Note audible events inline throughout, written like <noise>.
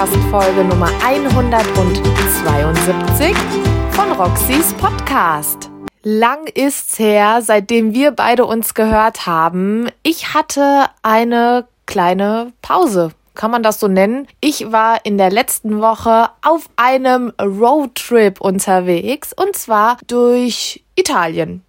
Podcast-Folge Nummer 172 von Roxys Podcast. Lang ist's her, seitdem wir beide uns gehört haben. Ich hatte eine kleine Pause. Kann man das so nennen? Ich war in der letzten Woche auf einem Roadtrip unterwegs und zwar durch Italien.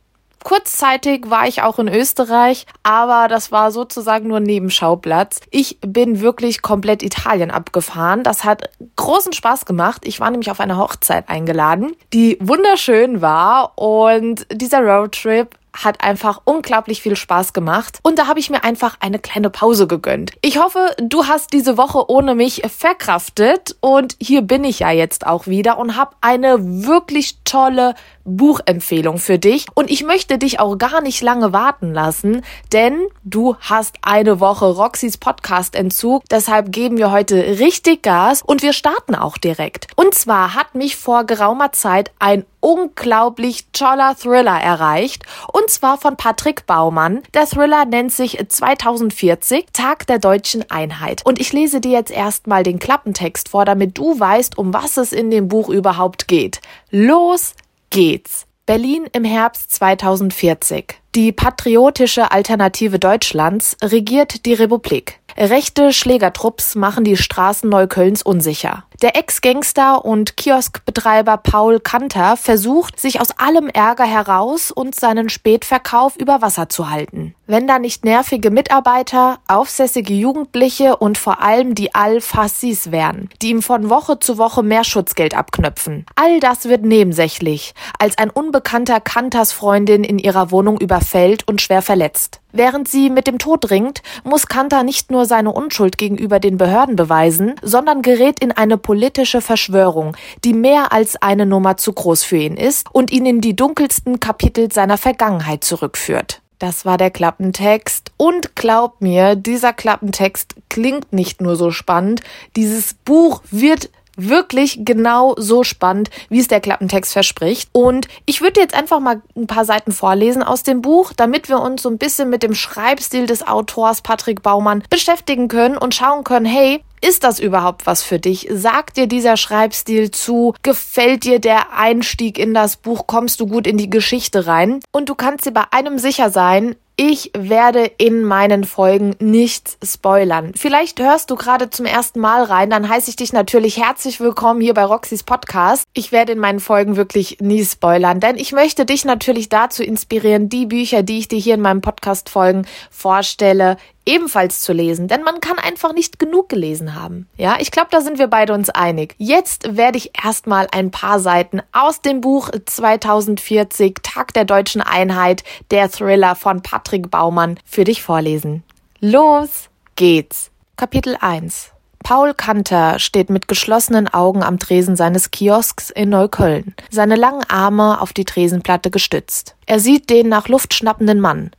Kurzzeitig war ich auch in Österreich, aber das war sozusagen nur Nebenschauplatz. Ich bin wirklich komplett Italien abgefahren. Das hat großen Spaß gemacht. Ich war nämlich auf eine Hochzeit eingeladen, die wunderschön war und dieser Roadtrip hat einfach unglaublich viel Spaß gemacht und da habe ich mir einfach eine kleine Pause gegönnt. Ich hoffe, du hast diese Woche ohne mich verkraftet und hier bin ich ja jetzt auch wieder und habe eine wirklich tolle Buchempfehlung für dich und ich möchte dich auch gar nicht lange warten lassen, denn du hast eine Woche Roxys Podcast Entzug, deshalb geben wir heute richtig Gas und wir starten auch direkt. Und zwar hat mich vor geraumer Zeit ein unglaublich toller Thriller erreicht und zwar von Patrick Baumann. Der Thriller nennt sich 2040 Tag der deutschen Einheit und ich lese dir jetzt erstmal den Klappentext vor, damit du weißt, um was es in dem Buch überhaupt geht. Los geht's. Berlin im Herbst 2040. Die patriotische Alternative Deutschlands regiert die Republik. Rechte Schlägertrupps machen die Straßen Neuköllns unsicher. Der Ex-Gangster und Kioskbetreiber Paul Kanter versucht, sich aus allem Ärger heraus und seinen Spätverkauf über Wasser zu halten. Wenn da nicht nervige Mitarbeiter, aufsässige Jugendliche und vor allem die Al-Fassis wären, die ihm von Woche zu Woche mehr Schutzgeld abknöpfen. All das wird nebensächlich, als ein unbekannter Kanters Freundin in ihrer Wohnung überfällt und schwer verletzt. Während sie mit dem Tod ringt, muss Kanter nicht nur seine Unschuld gegenüber den Behörden beweisen, sondern gerät in eine politische Verschwörung, die mehr als eine Nummer zu groß für ihn ist und ihn in die dunkelsten Kapitel seiner Vergangenheit zurückführt. Das war der Klappentext. Und glaub mir, dieser Klappentext klingt nicht nur so spannend. Dieses Buch wird wirklich genau so spannend, wie es der Klappentext verspricht. Und ich würde jetzt einfach mal ein paar Seiten vorlesen aus dem Buch, damit wir uns so ein bisschen mit dem Schreibstil des Autors Patrick Baumann beschäftigen können und schauen können, hey, ist das überhaupt was für dich? Sagt dir dieser Schreibstil zu? Gefällt dir der Einstieg in das Buch? Kommst du gut in die Geschichte rein? Und du kannst dir bei einem sicher sein, ich werde in meinen Folgen nichts spoilern. Vielleicht hörst du gerade zum ersten Mal rein, dann heiße ich dich natürlich herzlich willkommen hier bei Roxys Podcast. Ich werde in meinen Folgen wirklich nie spoilern, denn ich möchte dich natürlich dazu inspirieren, die Bücher, die ich dir hier in meinem Podcast Folgen vorstelle, ebenfalls zu lesen, denn man kann einfach nicht genug gelesen haben. Ja, ich glaube, da sind wir beide uns einig. Jetzt werde ich erstmal ein paar Seiten aus dem Buch 2040 Tag der deutschen Einheit, der Thriller von Patrick Baumann für dich vorlesen. Los geht's. Kapitel 1 Paul Kanter steht mit geschlossenen Augen am Tresen seines Kiosks in Neukölln, seine langen Arme auf die Tresenplatte gestützt. Er sieht den nach Luft schnappenden Mann.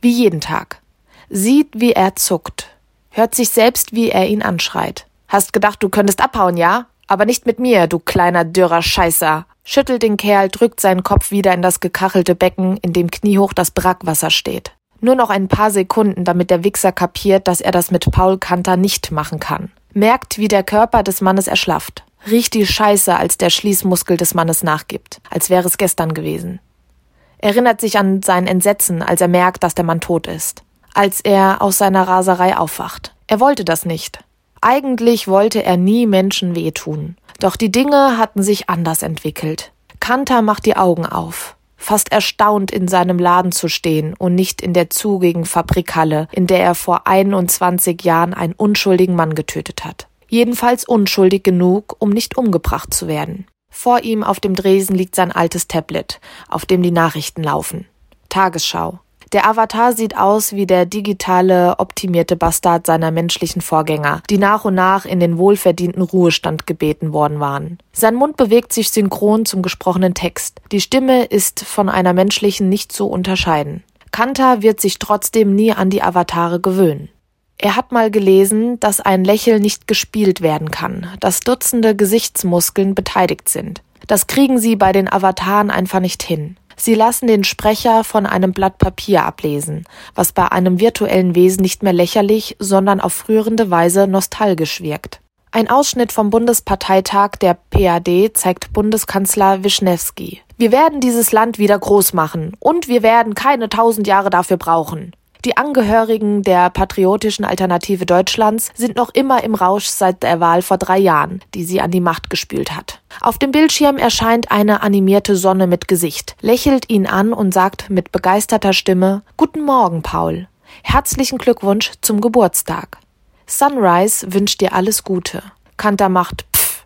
Wie jeden Tag sieht, wie er zuckt, hört sich selbst, wie er ihn anschreit. Hast gedacht, du könntest abhauen, ja? Aber nicht mit mir, du kleiner dürrer Scheißer. Schüttelt den Kerl, drückt seinen Kopf wieder in das gekachelte Becken, in dem kniehoch das Brackwasser steht. Nur noch ein paar Sekunden, damit der Wichser kapiert, dass er das mit Paul Kanter nicht machen kann. Merkt, wie der Körper des Mannes erschlafft. Riecht die Scheiße, als der Schließmuskel des Mannes nachgibt, als wäre es gestern gewesen. Erinnert sich an sein Entsetzen, als er merkt, dass der Mann tot ist als er aus seiner Raserei aufwacht. Er wollte das nicht. Eigentlich wollte er nie Menschen wehtun. Doch die Dinge hatten sich anders entwickelt. Kanter macht die Augen auf, fast erstaunt in seinem Laden zu stehen und nicht in der zugigen Fabrikhalle, in der er vor 21 Jahren einen unschuldigen Mann getötet hat. Jedenfalls unschuldig genug, um nicht umgebracht zu werden. Vor ihm auf dem Dresen liegt sein altes Tablet, auf dem die Nachrichten laufen. Tagesschau. Der Avatar sieht aus wie der digitale, optimierte Bastard seiner menschlichen Vorgänger, die nach und nach in den wohlverdienten Ruhestand gebeten worden waren. Sein Mund bewegt sich synchron zum gesprochenen Text. Die Stimme ist von einer menschlichen nicht zu unterscheiden. Kanta wird sich trotzdem nie an die Avatare gewöhnen. Er hat mal gelesen, dass ein Lächeln nicht gespielt werden kann, dass Dutzende Gesichtsmuskeln beteiligt sind. Das kriegen sie bei den Avataren einfach nicht hin. Sie lassen den Sprecher von einem Blatt Papier ablesen, was bei einem virtuellen Wesen nicht mehr lächerlich, sondern auf rührende Weise nostalgisch wirkt. Ein Ausschnitt vom Bundesparteitag der PAD zeigt Bundeskanzler Wischnewski. Wir werden dieses Land wieder groß machen und wir werden keine tausend Jahre dafür brauchen. Die Angehörigen der patriotischen Alternative Deutschlands sind noch immer im Rausch seit der Wahl vor drei Jahren, die sie an die Macht gespült hat. Auf dem Bildschirm erscheint eine animierte Sonne mit Gesicht, lächelt ihn an und sagt mit begeisterter Stimme Guten Morgen, Paul. Herzlichen Glückwunsch zum Geburtstag. Sunrise wünscht dir alles Gute. Kanter macht Pfff,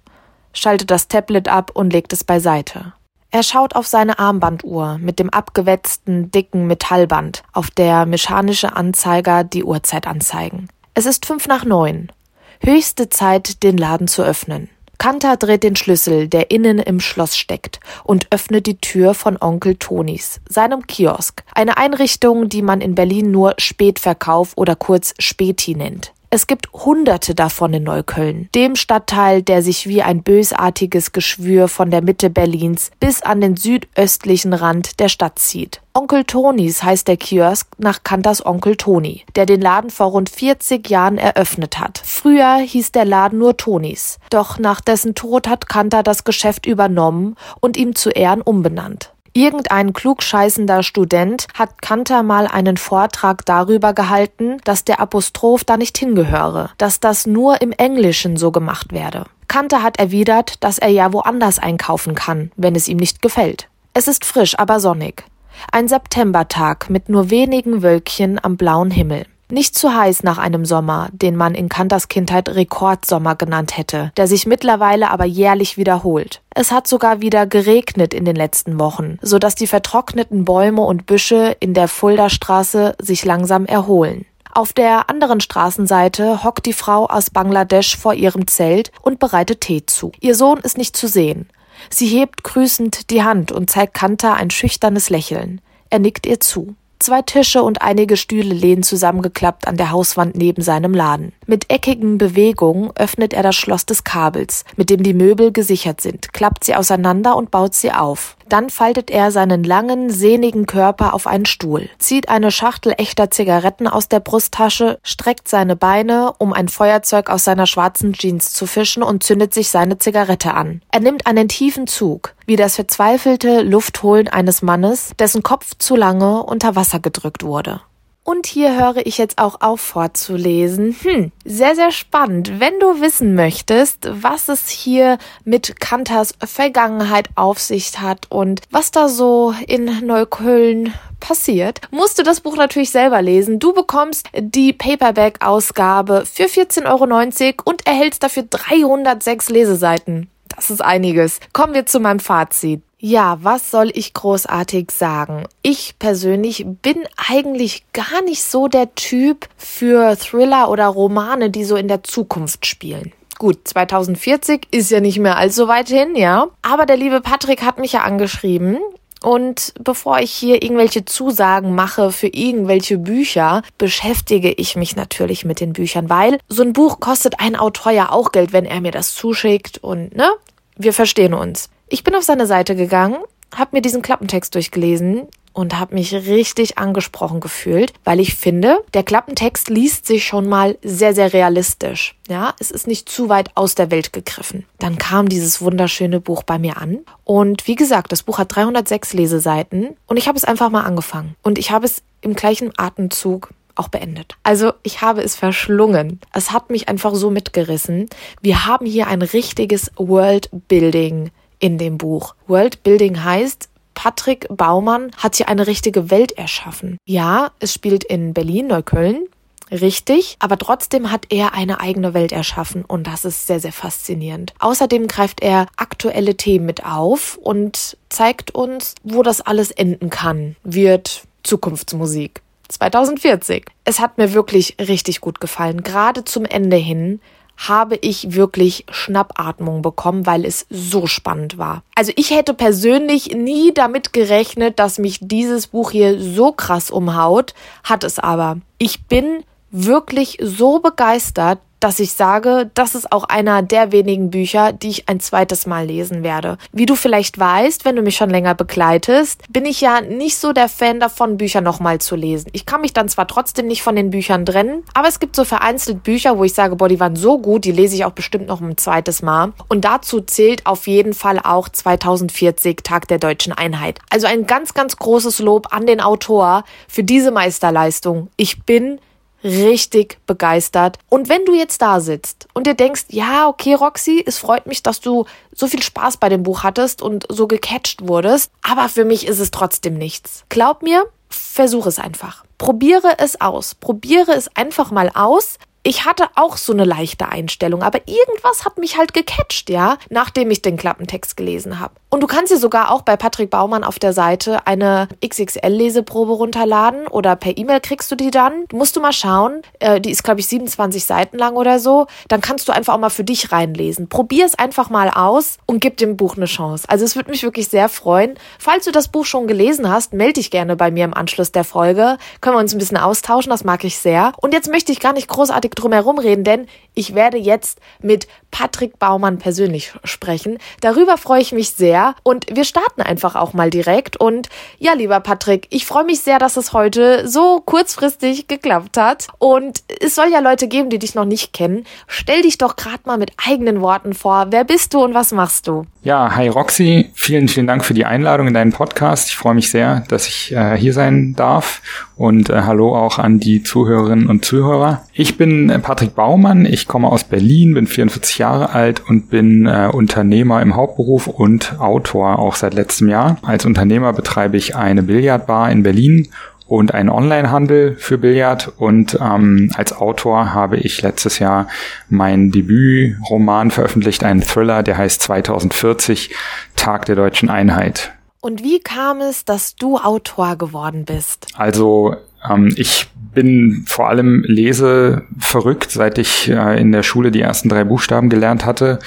schaltet das Tablet ab und legt es beiseite. Er schaut auf seine Armbanduhr mit dem abgewetzten, dicken Metallband, auf der mechanische Anzeiger die Uhrzeit anzeigen. Es ist fünf nach neun. Höchste Zeit, den Laden zu öffnen. Kanter dreht den Schlüssel, der innen im Schloss steckt, und öffnet die Tür von Onkel Tonis, seinem Kiosk, eine Einrichtung, die man in Berlin nur Spätverkauf oder kurz Späti nennt. Es gibt hunderte davon in Neukölln, dem Stadtteil, der sich wie ein bösartiges Geschwür von der Mitte Berlins bis an den südöstlichen Rand der Stadt zieht. Onkel Tonis heißt der Kiosk nach Kanters Onkel Toni, der den Laden vor rund 40 Jahren eröffnet hat. Früher hieß der Laden nur Tonis, doch nach dessen Tod hat Kanter das Geschäft übernommen und ihm zu Ehren umbenannt. Irgendein klugscheißender Student hat Kanter mal einen Vortrag darüber gehalten, dass der Apostroph da nicht hingehöre, dass das nur im Englischen so gemacht werde. Kanter hat erwidert, dass er ja woanders einkaufen kann, wenn es ihm nicht gefällt. Es ist frisch, aber sonnig. Ein Septembertag mit nur wenigen Wölkchen am blauen Himmel. Nicht zu heiß nach einem Sommer, den man in Kanters Kindheit Rekordsommer genannt hätte, der sich mittlerweile aber jährlich wiederholt. Es hat sogar wieder geregnet in den letzten Wochen, so dass die vertrockneten Bäume und Büsche in der Fulda-Straße sich langsam erholen. Auf der anderen Straßenseite hockt die Frau aus Bangladesch vor ihrem Zelt und bereitet Tee zu. Ihr Sohn ist nicht zu sehen. Sie hebt grüßend die Hand und zeigt Kanter ein schüchternes Lächeln. Er nickt ihr zu. Zwei Tische und einige Stühle lehnen zusammengeklappt an der Hauswand neben seinem Laden. Mit eckigen Bewegungen öffnet er das Schloss des Kabels, mit dem die Möbel gesichert sind, klappt sie auseinander und baut sie auf. Dann faltet er seinen langen, sehnigen Körper auf einen Stuhl, zieht eine Schachtel echter Zigaretten aus der Brusttasche, streckt seine Beine, um ein Feuerzeug aus seiner schwarzen Jeans zu fischen und zündet sich seine Zigarette an. Er nimmt einen tiefen Zug, wie das verzweifelte Luftholen eines Mannes, dessen Kopf zu lange unter Wasser gedrückt wurde. Und hier höre ich jetzt auch auf vorzulesen. Hm, sehr, sehr spannend. Wenn du wissen möchtest, was es hier mit Kanters Vergangenheit auf sich hat und was da so in Neukölln passiert, musst du das Buch natürlich selber lesen. Du bekommst die Paperback-Ausgabe für 14,90 Euro und erhältst dafür 306 Leseseiten. Das ist einiges. Kommen wir zu meinem Fazit. Ja, was soll ich großartig sagen? Ich persönlich bin eigentlich gar nicht so der Typ für Thriller oder Romane, die so in der Zukunft spielen. Gut, 2040 ist ja nicht mehr allzu weit hin, ja. Aber der liebe Patrick hat mich ja angeschrieben und bevor ich hier irgendwelche Zusagen mache für irgendwelche Bücher, beschäftige ich mich natürlich mit den Büchern, weil so ein Buch kostet ein Autor ja auch Geld, wenn er mir das zuschickt und ne? Wir verstehen uns. Ich bin auf seine Seite gegangen, habe mir diesen Klappentext durchgelesen und habe mich richtig angesprochen gefühlt, weil ich finde, der Klappentext liest sich schon mal sehr, sehr realistisch. Ja, es ist nicht zu weit aus der Welt gegriffen. Dann kam dieses wunderschöne Buch bei mir an und wie gesagt, das Buch hat 306 Leseseiten und ich habe es einfach mal angefangen und ich habe es im gleichen Atemzug auch beendet. Also ich habe es verschlungen. Es hat mich einfach so mitgerissen. Wir haben hier ein richtiges Worldbuilding in dem Buch. Worldbuilding heißt, Patrick Baumann hat hier eine richtige Welt erschaffen. Ja, es spielt in Berlin, Neukölln. Richtig, aber trotzdem hat er eine eigene Welt erschaffen und das ist sehr, sehr faszinierend. Außerdem greift er aktuelle Themen mit auf und zeigt uns, wo das alles enden kann, wird Zukunftsmusik. 2040. Es hat mir wirklich richtig gut gefallen. Gerade zum Ende hin habe ich wirklich Schnappatmung bekommen, weil es so spannend war. Also ich hätte persönlich nie damit gerechnet, dass mich dieses Buch hier so krass umhaut, hat es aber. Ich bin wirklich so begeistert, dass ich sage, das ist auch einer der wenigen Bücher, die ich ein zweites Mal lesen werde. Wie du vielleicht weißt, wenn du mich schon länger begleitest, bin ich ja nicht so der Fan davon, Bücher nochmal zu lesen. Ich kann mich dann zwar trotzdem nicht von den Büchern trennen, aber es gibt so vereinzelt Bücher, wo ich sage, boah, die waren so gut, die lese ich auch bestimmt noch ein zweites Mal. Und dazu zählt auf jeden Fall auch 2040 Tag der deutschen Einheit. Also ein ganz, ganz großes Lob an den Autor für diese Meisterleistung. Ich bin richtig begeistert. Und wenn du jetzt da sitzt und dir denkst, ja, okay, Roxy, es freut mich, dass du so viel Spaß bei dem Buch hattest und so gecatcht wurdest, aber für mich ist es trotzdem nichts. Glaub mir, versuch es einfach. Probiere es aus. Probiere es einfach mal aus ich hatte auch so eine leichte Einstellung, aber irgendwas hat mich halt gecatcht, ja, nachdem ich den Klappentext gelesen habe. Und du kannst dir sogar auch bei Patrick Baumann auf der Seite eine XXL-Leseprobe runterladen oder per E-Mail kriegst du die dann. Musst du mal schauen, äh, die ist, glaube ich, 27 Seiten lang oder so. Dann kannst du einfach auch mal für dich reinlesen. Probier es einfach mal aus und gib dem Buch eine Chance. Also es würde mich wirklich sehr freuen. Falls du das Buch schon gelesen hast, melde dich gerne bei mir im Anschluss der Folge. Können wir uns ein bisschen austauschen, das mag ich sehr. Und jetzt möchte ich gar nicht großartig drum herum reden, denn ich werde jetzt mit Patrick Baumann persönlich sprechen. Darüber freue ich mich sehr und wir starten einfach auch mal direkt. Und ja, lieber Patrick, ich freue mich sehr, dass es heute so kurzfristig geklappt hat. Und es soll ja Leute geben, die dich noch nicht kennen. Stell dich doch gerade mal mit eigenen Worten vor. Wer bist du und was machst du? Ja, hi Roxy, vielen, vielen Dank für die Einladung in deinen Podcast. Ich freue mich sehr, dass ich äh, hier sein darf und äh, hallo auch an die Zuhörerinnen und Zuhörer. Ich bin äh, Patrick Baumann, ich komme aus Berlin, bin 44 Jahre alt und bin äh, Unternehmer im Hauptberuf und Autor auch seit letztem Jahr. Als Unternehmer betreibe ich eine Billardbar in Berlin und einen Onlinehandel für Billard. Und ähm, als Autor habe ich letztes Jahr mein Debütroman veröffentlicht, einen Thriller, der heißt 2040 Tag der deutschen Einheit. Und wie kam es, dass du Autor geworden bist? Also ähm, ich bin vor allem lese verrückt, seit ich äh, in der Schule die ersten drei Buchstaben gelernt hatte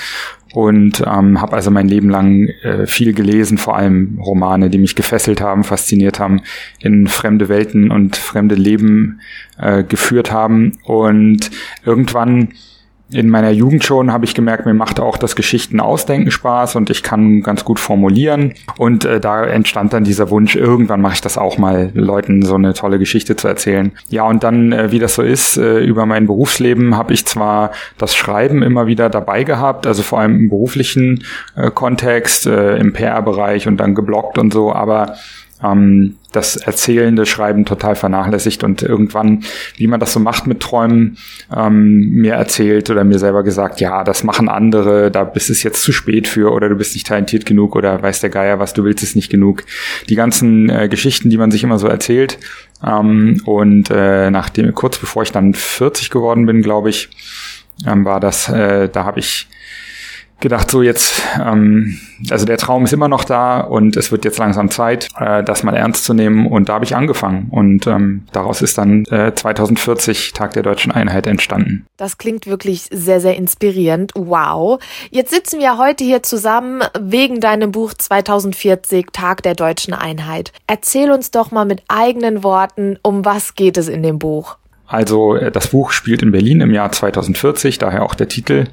und ähm, habe also mein Leben lang äh, viel gelesen, vor allem Romane, die mich gefesselt haben, fasziniert haben, in fremde Welten und fremde Leben äh, geführt haben. Und irgendwann in meiner Jugend schon habe ich gemerkt, mir macht auch das Geschichten ausdenken Spaß und ich kann ganz gut formulieren. Und äh, da entstand dann dieser Wunsch, irgendwann mache ich das auch mal, Leuten so eine tolle Geschichte zu erzählen. Ja, und dann, äh, wie das so ist, äh, über mein Berufsleben habe ich zwar das Schreiben immer wieder dabei gehabt, also vor allem im beruflichen äh, Kontext, äh, im PR-Bereich und dann geblockt und so, aber ähm, das erzählende Schreiben total vernachlässigt und irgendwann, wie man das so macht mit Träumen, ähm, mir erzählt oder mir selber gesagt, ja, das machen andere, da bist es jetzt zu spät für oder du bist nicht talentiert genug oder weiß der Geier was, du willst es nicht genug. Die ganzen äh, Geschichten, die man sich immer so erzählt. Ähm, und äh, nachdem, kurz bevor ich dann 40 geworden bin, glaube ich, ähm, war das, äh, da habe ich gedacht, so jetzt, ähm, also der Traum ist immer noch da und es wird jetzt langsam Zeit, äh, das mal ernst zu nehmen. Und da habe ich angefangen. Und ähm, daraus ist dann äh, 2040 Tag der deutschen Einheit entstanden. Das klingt wirklich sehr, sehr inspirierend. Wow. Jetzt sitzen wir heute hier zusammen wegen deinem Buch 2040 Tag der deutschen Einheit. Erzähl uns doch mal mit eigenen Worten, um was geht es in dem Buch? Also äh, das Buch spielt in Berlin im Jahr 2040, daher auch der Titel.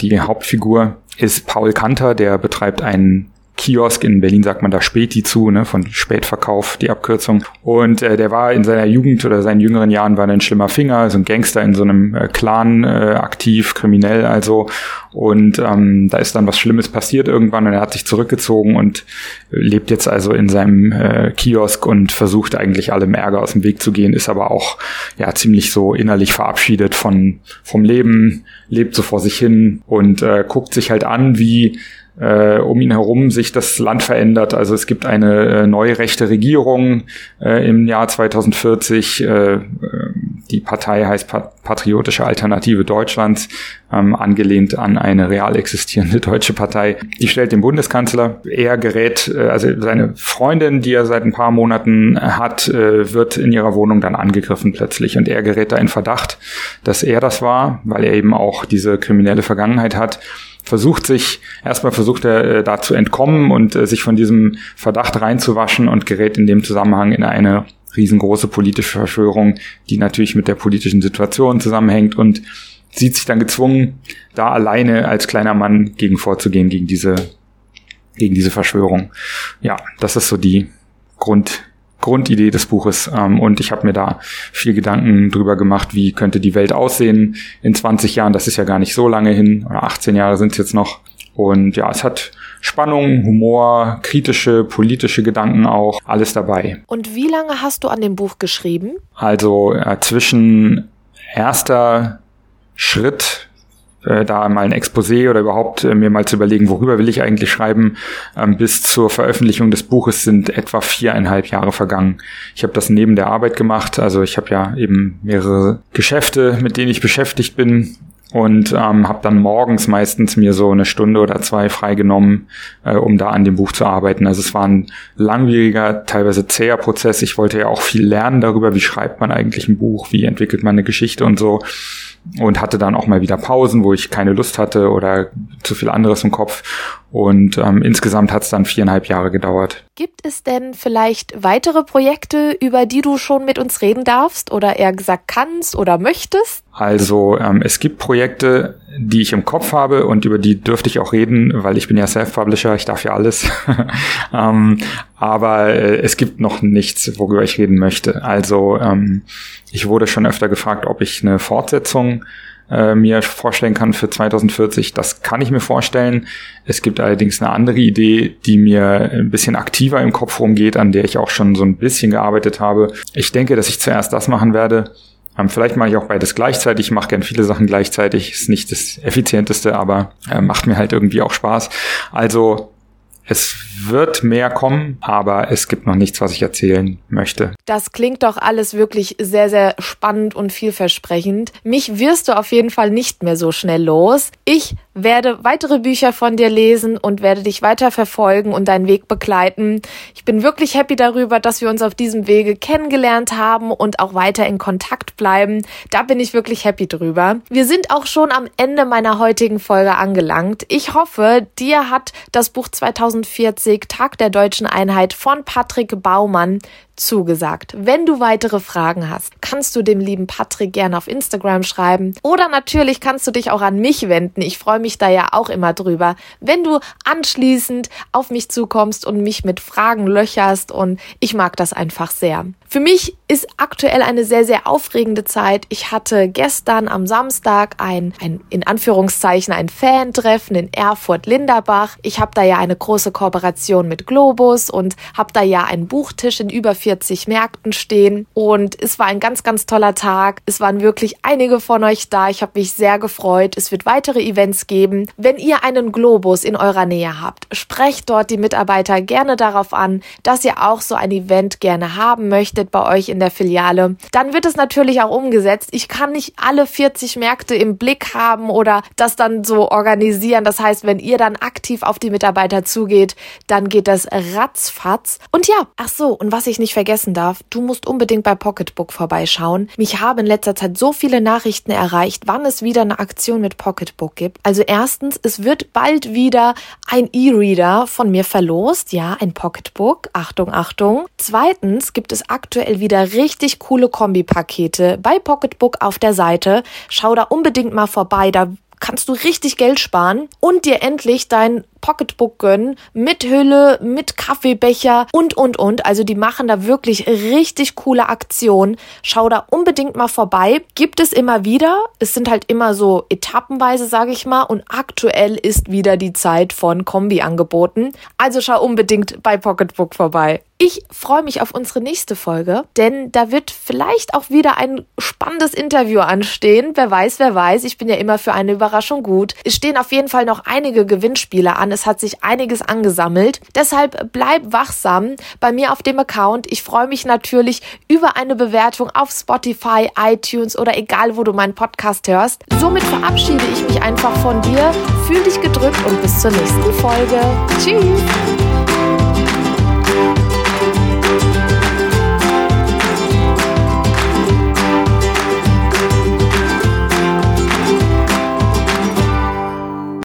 Die Hauptfigur ist Paul Kanter, der betreibt einen Kiosk. In Berlin sagt man da Späti zu, ne, von Spätverkauf, die Abkürzung. Und äh, der war in seiner Jugend oder seinen jüngeren Jahren war ein schlimmer Finger, so ein Gangster in so einem äh, Clan äh, aktiv, kriminell also. Und ähm, da ist dann was Schlimmes passiert irgendwann und er hat sich zurückgezogen und lebt jetzt also in seinem äh, Kiosk und versucht eigentlich allem Ärger aus dem Weg zu gehen, ist aber auch ja ziemlich so innerlich verabschiedet von vom Leben, lebt so vor sich hin und äh, guckt sich halt an, wie äh, um ihn herum sich das Land verändert. Also es gibt eine äh, neue rechte Regierung äh, im Jahr 2040. Äh, die Partei heißt Patriotische Alternative Deutschlands, ähm, angelehnt an eine real existierende <laughs> deutsche Partei. Die stellt den Bundeskanzler. Er gerät, äh, also seine Freundin, die er seit ein paar Monaten hat, äh, wird in ihrer Wohnung dann angegriffen plötzlich. Und er gerät da in Verdacht, dass er das war, weil er eben auch diese kriminelle Vergangenheit hat versucht sich, erstmal versucht er äh, da zu entkommen und äh, sich von diesem Verdacht reinzuwaschen und gerät in dem Zusammenhang in eine riesengroße politische Verschwörung, die natürlich mit der politischen Situation zusammenhängt und sieht sich dann gezwungen, da alleine als kleiner Mann gegen vorzugehen, gegen diese, gegen diese Verschwörung. Ja, das ist so die Grund, Grundidee des Buches. Ähm, und ich habe mir da viel Gedanken drüber gemacht, wie könnte die Welt aussehen in 20 Jahren. Das ist ja gar nicht so lange hin, oder 18 Jahre sind es jetzt noch. Und ja, es hat Spannung, Humor, kritische, politische Gedanken auch, alles dabei. Und wie lange hast du an dem Buch geschrieben? Also äh, zwischen erster Schritt äh, da mal ein Exposé oder überhaupt äh, mir mal zu überlegen, worüber will ich eigentlich schreiben, ähm, bis zur Veröffentlichung des Buches sind etwa viereinhalb Jahre vergangen. Ich habe das neben der Arbeit gemacht, also ich habe ja eben mehrere Geschäfte, mit denen ich beschäftigt bin und ähm, habe dann morgens meistens mir so eine Stunde oder zwei freigenommen, äh, um da an dem Buch zu arbeiten. Also es war ein langwieriger, teilweise zäher Prozess. Ich wollte ja auch viel lernen darüber, wie schreibt man eigentlich ein Buch, wie entwickelt man eine Geschichte und so und hatte dann auch mal wieder Pausen, wo ich keine Lust hatte oder zu viel anderes im Kopf. Und ähm, insgesamt hat es dann viereinhalb Jahre gedauert. Gibt es denn vielleicht weitere Projekte, über die du schon mit uns reden darfst oder eher gesagt kannst oder möchtest? Also ähm, es gibt Projekte, die ich im Kopf habe und über die dürfte ich auch reden, weil ich bin ja Self-Publisher, ich darf ja alles. <laughs> ähm, aber äh, es gibt noch nichts, worüber ich reden möchte. Also ähm, ich wurde schon öfter gefragt, ob ich eine Fortsetzung äh, mir vorstellen kann für 2040. Das kann ich mir vorstellen. Es gibt allerdings eine andere Idee, die mir ein bisschen aktiver im Kopf rumgeht, an der ich auch schon so ein bisschen gearbeitet habe. Ich denke, dass ich zuerst das machen werde. Ähm, vielleicht mache ich auch beides gleichzeitig. Ich mache gern viele Sachen gleichzeitig. Ist nicht das effizienteste, aber äh, macht mir halt irgendwie auch Spaß. Also es wird mehr kommen, aber es gibt noch nichts, was ich erzählen möchte. Das klingt doch alles wirklich sehr, sehr spannend und vielversprechend. Mich wirst du auf jeden Fall nicht mehr so schnell los. Ich werde weitere Bücher von dir lesen und werde dich weiter verfolgen und deinen Weg begleiten. Ich bin wirklich happy darüber, dass wir uns auf diesem Wege kennengelernt haben und auch weiter in Kontakt bleiben. Da bin ich wirklich happy drüber. Wir sind auch schon am Ende meiner heutigen Folge angelangt. Ich hoffe, dir hat das Buch 2040 Tag der deutschen Einheit von Patrick Baumann zugesagt. Wenn du weitere Fragen hast, kannst du dem lieben Patrick gerne auf Instagram schreiben oder natürlich kannst du dich auch an mich wenden. Ich freue mich da ja auch immer drüber, wenn du anschließend auf mich zukommst und mich mit Fragen löcherst und ich mag das einfach sehr. Für mich ist aktuell eine sehr, sehr aufregende Zeit. Ich hatte gestern am Samstag ein, ein in Anführungszeichen, ein Fan-Treffen in Erfurt-Linderbach. Ich habe da ja eine große Kooperation mit Globus und habe da ja einen Buchtisch in über 40 Märkten stehen. Und es war ein ganz, ganz toller Tag. Es waren wirklich einige von euch da. Ich habe mich sehr gefreut. Es wird weitere Events geben. Wenn ihr einen Globus in eurer Nähe habt, sprecht dort die Mitarbeiter gerne darauf an, dass ihr auch so ein Event gerne haben möchtet bei euch in der Filiale, dann wird es natürlich auch umgesetzt. Ich kann nicht alle 40 Märkte im Blick haben oder das dann so organisieren. Das heißt, wenn ihr dann aktiv auf die Mitarbeiter zugeht, dann geht das ratzfatz. Und ja, ach so, und was ich nicht vergessen darf, du musst unbedingt bei Pocketbook vorbeischauen. Mich haben in letzter Zeit so viele Nachrichten erreicht, wann es wieder eine Aktion mit Pocketbook gibt. Also erstens, es wird bald wieder ein E-Reader von mir verlost, ja, ein Pocketbook. Achtung, Achtung. Zweitens gibt es aktuell wieder richtig coole Kombipakete bei Pocketbook auf der Seite. Schau da unbedingt mal vorbei. Da kannst du richtig Geld sparen und dir endlich dein Pocketbook gönnen mit Hülle, mit Kaffeebecher und, und, und. Also die machen da wirklich richtig coole Aktionen. Schau da unbedingt mal vorbei. Gibt es immer wieder. Es sind halt immer so etappenweise, sage ich mal. Und aktuell ist wieder die Zeit von Kombi-Angeboten. Also schau unbedingt bei Pocketbook vorbei. Ich freue mich auf unsere nächste Folge, denn da wird vielleicht auch wieder ein spannendes Interview anstehen. Wer weiß, wer weiß. Ich bin ja immer für eine Überraschung gut. Es stehen auf jeden Fall noch einige Gewinnspiele an. Es hat sich einiges angesammelt. Deshalb bleib wachsam bei mir auf dem Account. Ich freue mich natürlich über eine Bewertung auf Spotify, iTunes oder egal, wo du meinen Podcast hörst. Somit verabschiede ich mich einfach von dir. Fühl dich gedrückt und bis zur nächsten Folge. Tschüss!